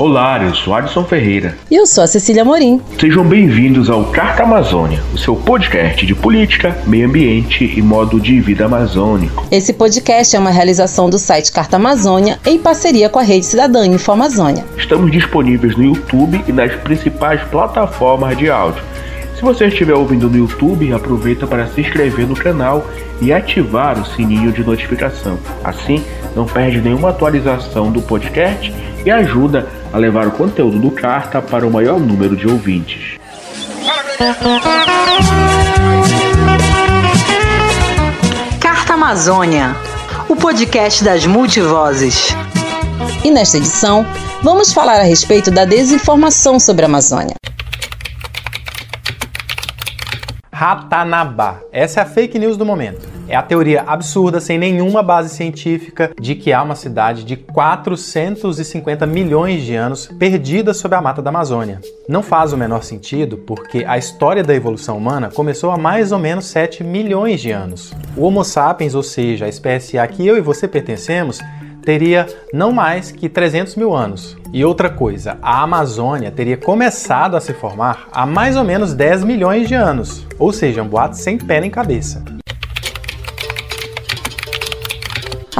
Olá, eu sou Adson Ferreira. E eu sou a Cecília Morim. Sejam bem-vindos ao Carta Amazônia, o seu podcast de política, meio ambiente e modo de vida amazônico. Esse podcast é uma realização do site Carta Amazônia em parceria com a Rede Cidadã Info Amazônia. Estamos disponíveis no YouTube e nas principais plataformas de áudio. Se você estiver ouvindo no YouTube, aproveita para se inscrever no canal e ativar o sininho de notificação. Assim, não perde nenhuma atualização do podcast e ajuda a levar o conteúdo do Carta para o maior número de ouvintes. Carta Amazônia, o podcast das multivozes. E nesta edição, vamos falar a respeito da desinformação sobre a Amazônia. Ratanabá. Essa é a fake news do momento. É a teoria absurda, sem nenhuma base científica, de que há uma cidade de 450 milhões de anos perdida sob a mata da Amazônia. Não faz o menor sentido porque a história da evolução humana começou há mais ou menos 7 milhões de anos. O Homo sapiens, ou seja, a espécie a que eu e você pertencemos, teria não mais que 300 mil anos. E outra coisa, a Amazônia teria começado a se formar há mais ou menos 10 milhões de anos, ou seja, um boato sem pé nem cabeça.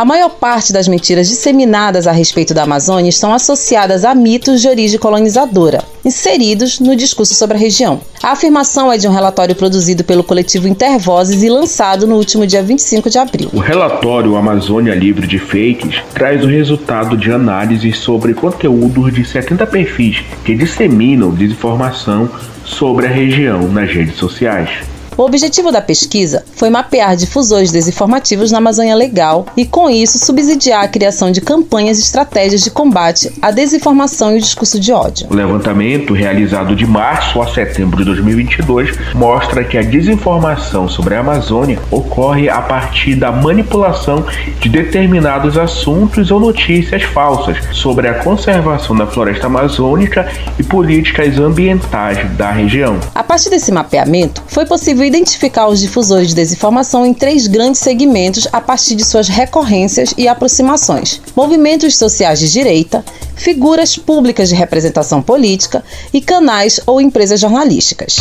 A maior parte das mentiras disseminadas a respeito da Amazônia estão associadas a mitos de origem colonizadora, inseridos no discurso sobre a região. A afirmação é de um relatório produzido pelo coletivo Intervozes e lançado no último dia 25 de abril. O relatório Amazônia Livre de Fakes traz o resultado de análises sobre conteúdos de 70 perfis que disseminam desinformação sobre a região nas redes sociais. O objetivo da pesquisa foi mapear difusores desinformativos na Amazônia Legal e, com isso, subsidiar a criação de campanhas e estratégias de combate à desinformação e o discurso de ódio. O levantamento, realizado de março a setembro de 2022, mostra que a desinformação sobre a Amazônia ocorre a partir da manipulação de determinados assuntos ou notícias falsas sobre a conservação da floresta amazônica e políticas ambientais da região. A partir desse mapeamento, foi possível identificar os difusores de desinformação em três grandes segmentos a partir de suas recorrências e aproximações: movimentos sociais de direita, figuras públicas de representação política e canais ou empresas jornalísticas.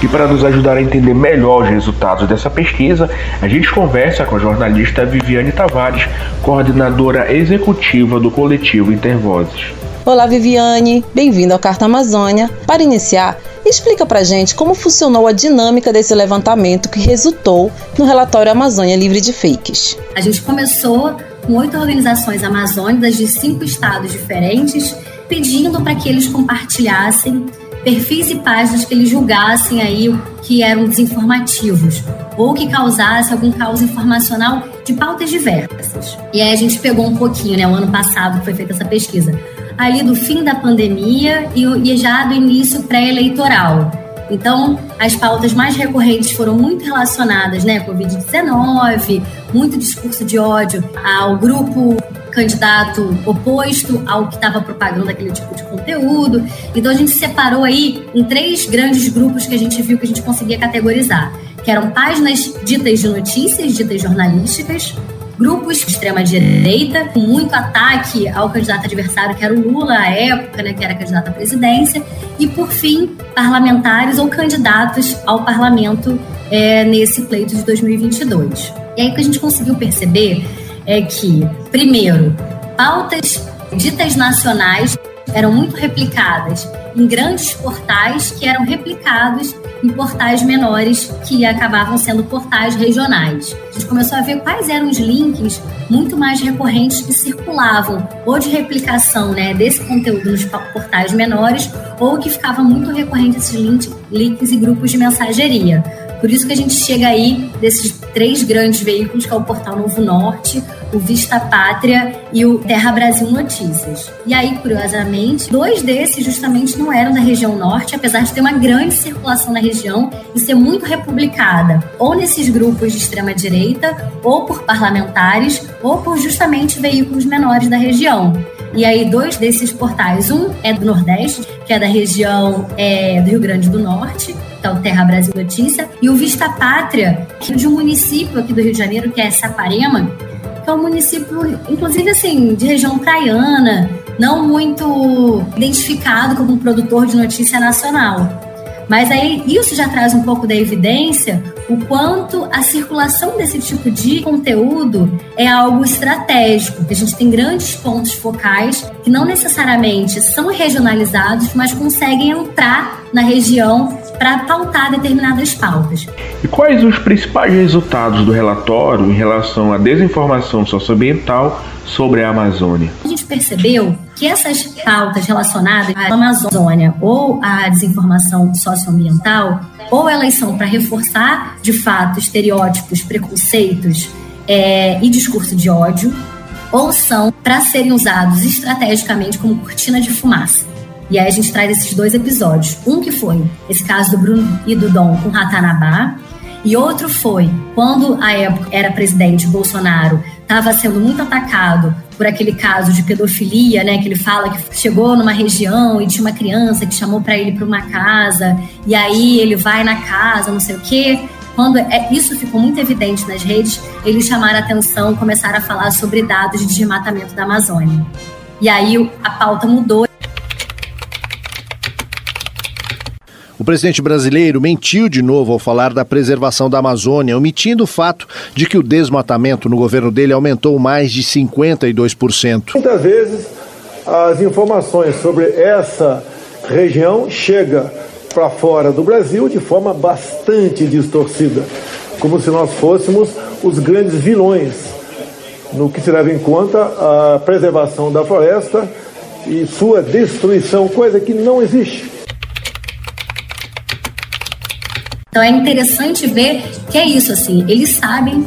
E para nos ajudar a entender melhor os resultados dessa pesquisa, a gente conversa com a jornalista Viviane Tavares, coordenadora executiva do coletivo Intervozes. Olá, Viviane, bem-vindo ao Carta Amazônia. Para iniciar, explica pra gente como funcionou a dinâmica desse levantamento que resultou no relatório Amazônia Livre de Fakes. A gente começou com oito organizações amazônicas de cinco estados diferentes, pedindo para que eles compartilhassem perfis e páginas que eles julgassem aí que eram desinformativos ou que causasse algum caos informacional de pautas diversas. E aí a gente pegou um pouquinho, né, o ano passado foi feita essa pesquisa, ali do fim da pandemia e, já do início pré-eleitoral. Então, as pautas mais recorrentes foram muito relacionadas, né, Covid-19, muito discurso de ódio ao grupo candidato oposto ao que estava propagando aquele tipo de conteúdo. Então a gente separou aí em três grandes grupos que a gente viu que a gente conseguia categorizar, que eram páginas ditas de notícias, ditas jornalísticas, grupos de extrema-direita, com muito ataque ao candidato adversário, que era o Lula à época, né, que era candidato à presidência, e, por fim, parlamentares ou candidatos ao parlamento é, nesse pleito de 2022. E aí o que a gente conseguiu perceber é que, primeiro, pautas ditas nacionais eram muito replicadas em grandes portais que eram replicados em portais menores que acabavam sendo portais regionais. A gente começou a ver quais eram os links muito mais recorrentes que circulavam, ou de replicação né, desse conteúdo nos portais menores, ou que ficava muito recorrente esses links, links e grupos de mensageria. Por isso que a gente chega aí desses três grandes veículos, que é o Portal Novo Norte, o Vista Pátria e o Terra Brasil Notícias. E aí, curiosamente, dois desses justamente não eram da região norte, apesar de ter uma grande circulação na região e ser muito republicada, ou nesses grupos de extrema direita, ou por parlamentares, ou por justamente veículos menores da região. E aí, dois desses portais, um é do Nordeste, que é da região é, do Rio Grande do Norte, que é o Terra Brasil Notícia, e o Vista Pátria, que é de um município aqui do Rio de Janeiro, que é Saparema, que é um município, inclusive assim, de região praiana, não muito identificado como produtor de notícia nacional. Mas aí isso já traz um pouco da evidência o quanto a circulação desse tipo de conteúdo é algo estratégico. A gente tem grandes pontos focais que não necessariamente são regionalizados, mas conseguem entrar na região para pautar determinadas pautas. E quais os principais resultados do relatório em relação à desinformação socioambiental sobre a Amazônia? A gente percebeu que essas pautas relacionadas à Amazônia ou à desinformação socioambiental, ou elas são para reforçar, de fato, estereótipos, preconceitos é, e discurso de ódio, ou são para serem usados estrategicamente como cortina de fumaça. E aí a gente traz esses dois episódios. Um que foi esse caso do Bruno e do Dom com Ratanabá, e outro foi quando a época era presidente Bolsonaro estava sendo muito atacado por aquele caso de pedofilia, né? Que ele fala que chegou numa região e tinha uma criança que chamou para ele para uma casa e aí ele vai na casa, não sei o quê. Quando é, isso ficou muito evidente nas redes, eles chamaram a atenção, começaram a falar sobre dados de desmatamento da Amazônia. E aí a pauta mudou. O presidente brasileiro mentiu de novo ao falar da preservação da Amazônia, omitindo o fato de que o desmatamento no governo dele aumentou mais de 52%. Muitas vezes as informações sobre essa região chegam para fora do Brasil de forma bastante distorcida, como se nós fôssemos os grandes vilões no que se leva em conta a preservação da floresta e sua destruição, coisa que não existe. Então é interessante ver que é isso assim, eles sabem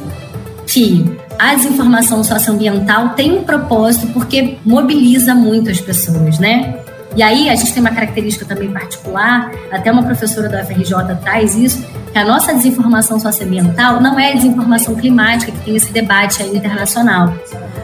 que a desinformação socioambiental tem um propósito porque mobiliza muito as pessoas, né? E aí a gente tem uma característica também particular, até uma professora da FRJ traz isso, que a nossa desinformação socioambiental não é desinformação climática, que tem esse debate aí internacional.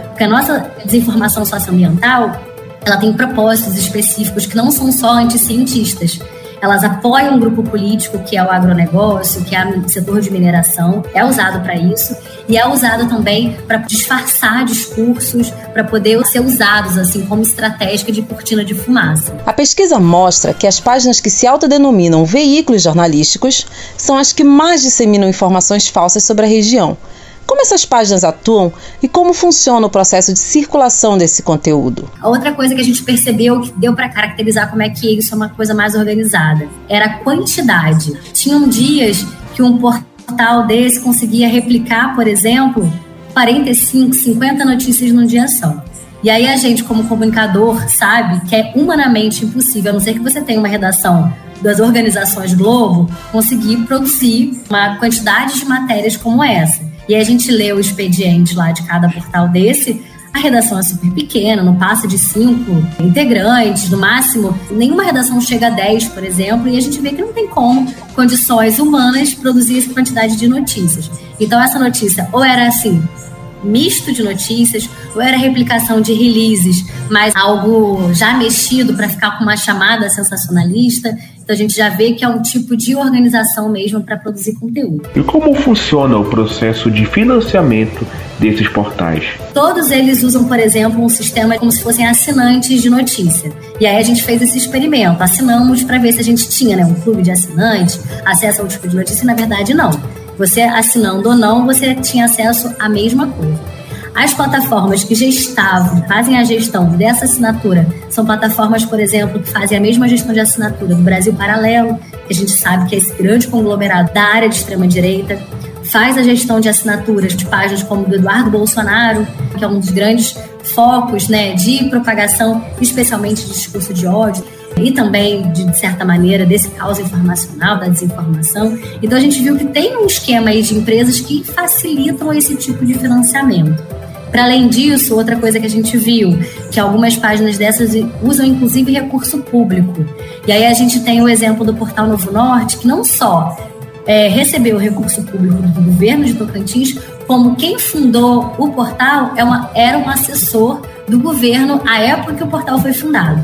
Porque a nossa desinformação socioambiental, ela tem propósitos específicos que não são só anticientistas elas apoiam um grupo político que é o agronegócio, que é o setor de mineração, é usado para isso. E é usado também para disfarçar discursos, para poder ser usados assim como estratégia de cortina de fumaça. A pesquisa mostra que as páginas que se autodenominam veículos jornalísticos são as que mais disseminam informações falsas sobre a região como essas páginas atuam e como funciona o processo de circulação desse conteúdo? A outra coisa que a gente percebeu que deu para caracterizar como é que isso é uma coisa mais organizada era a quantidade. Tinham dias que um portal desse conseguia replicar, por exemplo, 45, 50 notícias num dia só. E aí a gente, como comunicador, sabe que é humanamente impossível, a não ser que você tenha uma redação das organizações Globo, conseguir produzir uma quantidade de matérias como essa e a gente lê o expediente lá de cada portal desse, a redação é super pequena, não passa de cinco integrantes, no máximo, nenhuma redação chega a dez, por exemplo, e a gente vê que não tem como condições humanas produzir essa quantidade de notícias. Então, essa notícia ou era assim, misto de notícias, ou era replicação de releases, mas algo já mexido para ficar com uma chamada sensacionalista. Então a gente já vê que é um tipo de organização mesmo para produzir conteúdo. E como funciona o processo de financiamento desses portais? Todos eles usam, por exemplo, um sistema como se fossem assinantes de notícia. E aí a gente fez esse experimento. Assinamos para ver se a gente tinha né, um clube de assinantes, acesso ao tipo de notícia, e na verdade não. Você assinando ou não, você tinha acesso à mesma coisa. As plataformas que gestavam, fazem a gestão dessa assinatura, são plataformas, por exemplo, que fazem a mesma gestão de assinatura do Brasil Paralelo, que a gente sabe que é esse grande conglomerado da área de extrema-direita, faz a gestão de assinaturas de páginas como do Eduardo Bolsonaro, que é um dos grandes focos né, de propagação, especialmente de discurso de ódio e também, de certa maneira, desse caos informacional, da desinformação. Então, a gente viu que tem um esquema aí de empresas que facilitam esse tipo de financiamento. Para além disso, outra coisa que a gente viu, que algumas páginas dessas usam inclusive recurso público. E aí a gente tem o exemplo do Portal Novo Norte, que não só é, recebeu o recurso público do governo de Tocantins, como quem fundou o portal é uma, era um assessor do governo à época que o portal foi fundado.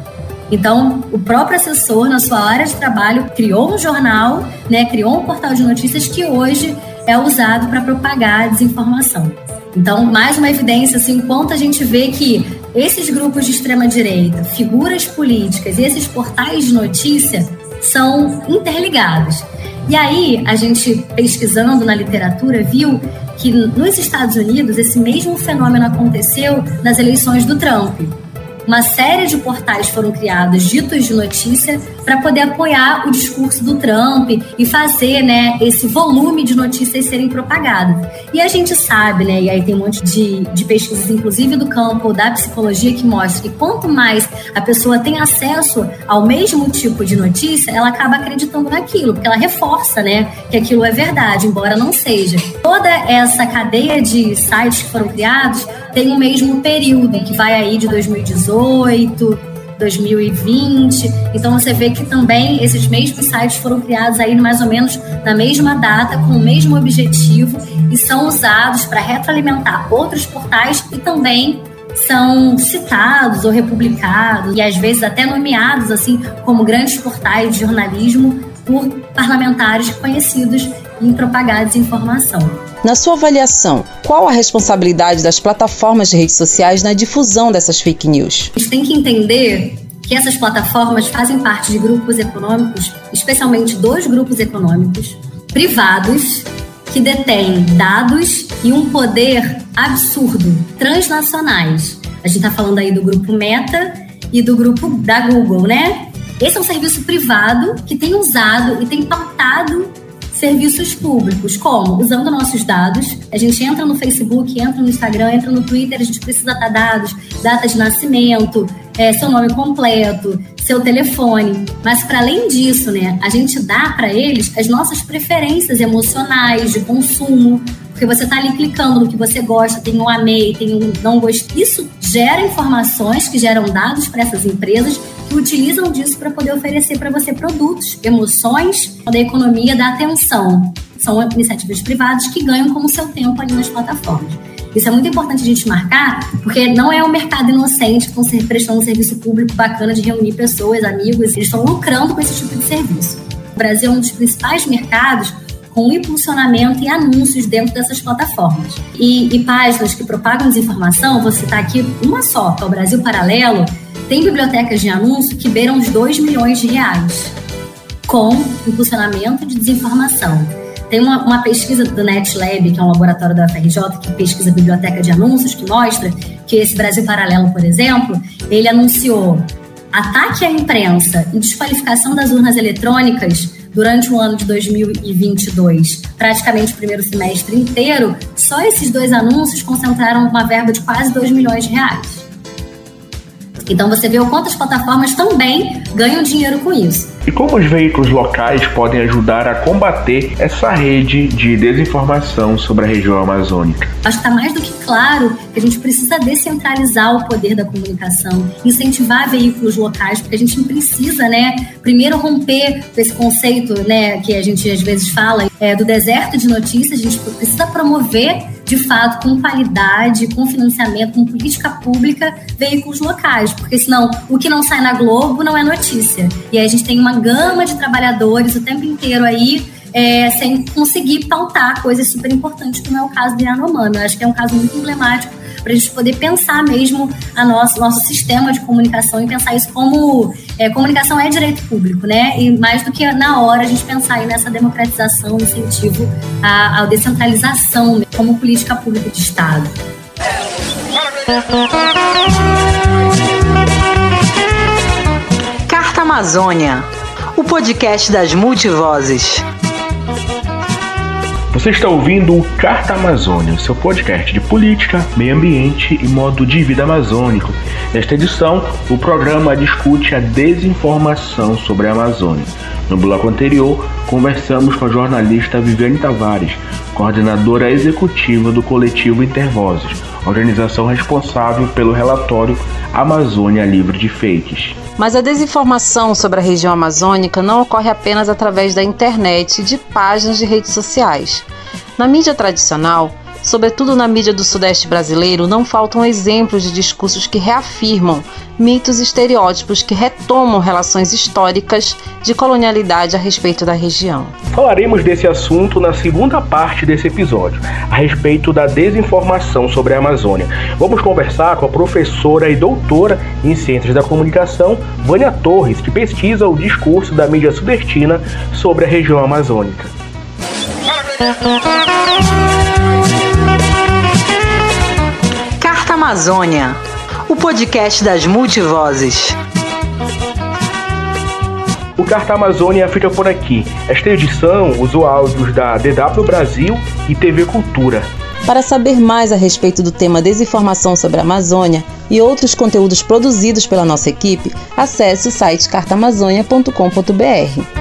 Então, o próprio assessor, na sua área de trabalho, criou um jornal, né, criou um portal de notícias que hoje é usado para propagar a desinformação. Então, mais uma evidência, assim, enquanto a gente vê que esses grupos de extrema-direita, figuras políticas e esses portais de notícia são interligados. E aí, a gente pesquisando na literatura viu que nos Estados Unidos esse mesmo fenômeno aconteceu nas eleições do Trump uma série de portais foram criados, ditos de notícia, para poder apoiar o discurso do Trump e fazer né, esse volume de notícias serem propagadas. E a gente sabe, né, e aí tem um monte de, de pesquisas, inclusive do campo da psicologia, que mostra que quanto mais a pessoa tem acesso ao mesmo tipo de notícia, ela acaba acreditando naquilo, porque ela reforça né, que aquilo é verdade, embora não seja. Toda essa cadeia de sites que foram criados tem o mesmo período, que vai aí de 2018, 2020. Então você vê que também esses mesmos sites foram criados aí mais ou menos na mesma data, com o mesmo objetivo e são usados para retroalimentar outros portais e também são citados ou republicados e às vezes até nomeados assim como grandes portais de jornalismo por parlamentares conhecidos em propagar desinformação. Na sua avaliação, qual a responsabilidade das plataformas de redes sociais na difusão dessas fake news? A gente tem que entender que essas plataformas fazem parte de grupos econômicos, especialmente dois grupos econômicos privados que detêm dados e um poder absurdo, transnacionais. A gente está falando aí do grupo Meta e do grupo da Google, né? Esse é um serviço privado que tem usado e tem pautado serviços públicos, como? Usando nossos dados. A gente entra no Facebook, entra no Instagram, entra no Twitter, a gente precisa dar dados, data de nascimento, é, seu nome completo, seu telefone. Mas para além disso, né, a gente dá para eles as nossas preferências emocionais de consumo, porque você está ali clicando no que você gosta, tem um amei, tem um não gostei. Isso gera informações que geram dados para essas empresas que utilizam disso para poder oferecer para você produtos, emoções da economia da atenção. São iniciativas privadas que ganham como seu tempo ali nas plataformas. Isso é muito importante a gente marcar, porque não é um mercado inocente que estão prestando um serviço público bacana de reunir pessoas, amigos, eles estão lucrando com esse tipo de serviço. O Brasil é um dos principais mercados com impulsionamento e anúncios dentro dessas plataformas. E, e páginas que propagam desinformação, vou citar aqui uma só, que é o Brasil Paralelo, tem bibliotecas de anúncio que beiram os 2 milhões de reais com impulsionamento de desinformação. Tem uma, uma, pesquisa do NetLab, que é um laboratório da UFRJ, que pesquisa biblioteca de anúncios, que mostra que esse Brasil Paralelo, por exemplo, ele anunciou ataque à imprensa e desqualificação das urnas eletrônicas durante o ano de 2022, praticamente o primeiro semestre inteiro, só esses dois anúncios concentraram uma verba de quase 2 milhões de reais. Então você vê o quanto as plataformas também ganham dinheiro com isso. E como os veículos locais podem ajudar a combater essa rede de desinformação sobre a região amazônica? Acho que está mais do que claro que a gente precisa descentralizar o poder da comunicação, incentivar veículos locais, porque a gente precisa, né, primeiro romper esse conceito, né, que a gente às vezes fala é, do deserto de notícias, a gente precisa promover de fato, com qualidade, com financiamento, com política pública, veículos locais, porque senão o que não sai na Globo não é notícia. E aí a gente tem uma gama de trabalhadores o tempo inteiro aí é, sem conseguir pautar coisas super importantes, como é o caso do Yanomami. Eu acho que é um caso muito emblemático para a gente poder pensar mesmo a nosso, nosso sistema de comunicação e pensar isso como é, comunicação é direito público, né? E mais do que na hora a gente pensar aí nessa democratização, incentivo à, à descentralização como política pública de Estado. Carta Amazônia, o podcast das multivozes. Você está ouvindo o Carta Amazônia, seu podcast de política, meio ambiente e modo de vida amazônico. Nesta edição, o programa discute a desinformação sobre a Amazônia. No bloco anterior, conversamos com a jornalista Viviane Tavares, coordenadora executiva do coletivo Intervozes, organização responsável pelo relatório Amazônia Livre de Fakes. Mas a desinformação sobre a região amazônica não ocorre apenas através da internet e de páginas de redes sociais. Na mídia tradicional, Sobretudo na mídia do Sudeste brasileiro, não faltam exemplos de discursos que reafirmam mitos e estereótipos que retomam relações históricas de colonialidade a respeito da região. Falaremos desse assunto na segunda parte desse episódio, a respeito da desinformação sobre a Amazônia. Vamos conversar com a professora e doutora em Ciências da Comunicação, Vânia Torres, que pesquisa o discurso da mídia sudestina sobre a região amazônica. Amazônia, o podcast das multivozes. O Carta Amazônia fica por aqui. Esta edição usou áudios da DW Brasil e TV Cultura. Para saber mais a respeito do tema desinformação sobre a Amazônia e outros conteúdos produzidos pela nossa equipe, acesse o site cartaamazônia.com.br.